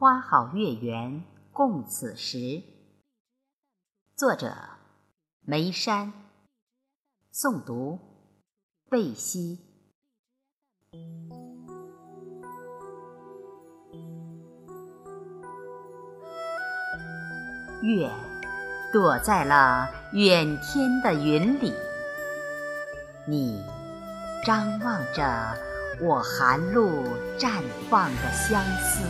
花好月圆共此时。作者：梅山。诵读：贝西。月躲在了远天的云里，你张望着我寒露绽放的相思，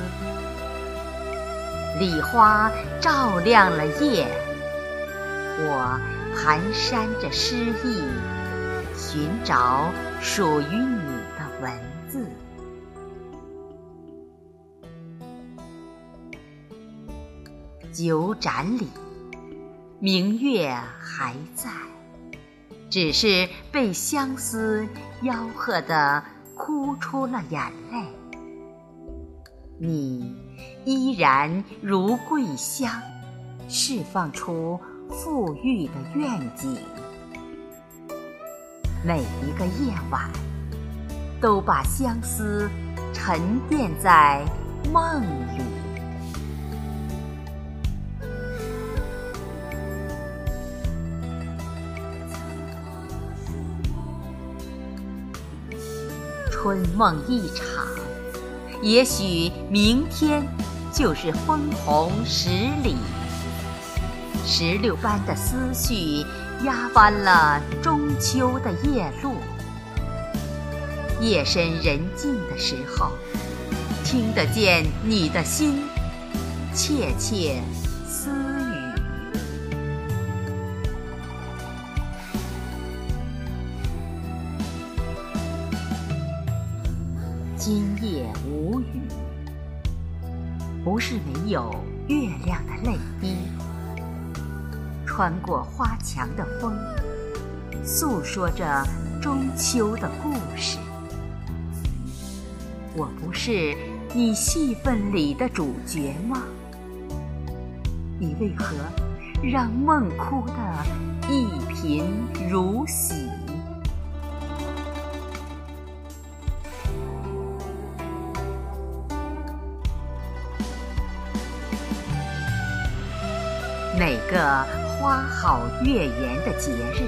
礼花照亮了夜，我蹒跚着诗意，寻找属于你的文字。酒盏里，明月还在，只是被相思吆喝的哭出了眼泪。你依然如桂香，释放出馥郁的愿景。每一个夜晚，都把相思沉淀在梦里。春梦一场，也许明天就是枫红十里。石榴般的思绪压弯了中秋的夜路。夜深人静的时候，听得见你的心切切今夜无语，不是没有月亮的泪滴。穿过花墙的风，诉说着中秋的故事。我不是你戏份里的主角吗？你为何让梦哭得一贫如洗？每个花好月圆的节日，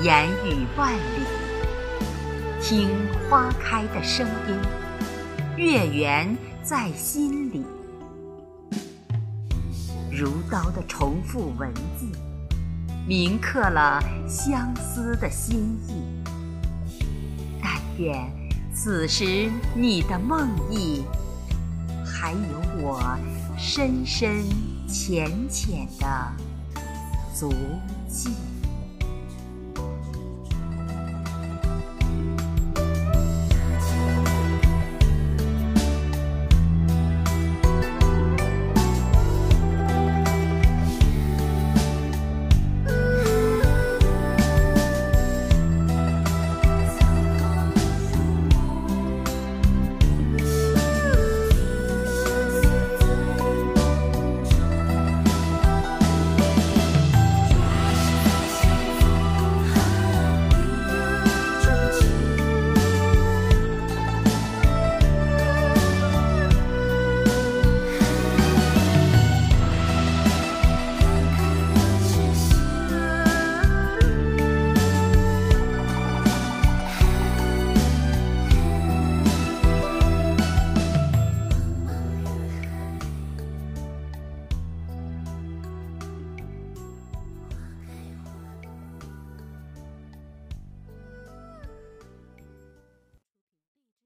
言语万里，听花开的声音，月圆在心里，如刀的重复文字，铭刻了相思的心意。但愿此时你的梦呓，还有我深深。浅浅的足迹。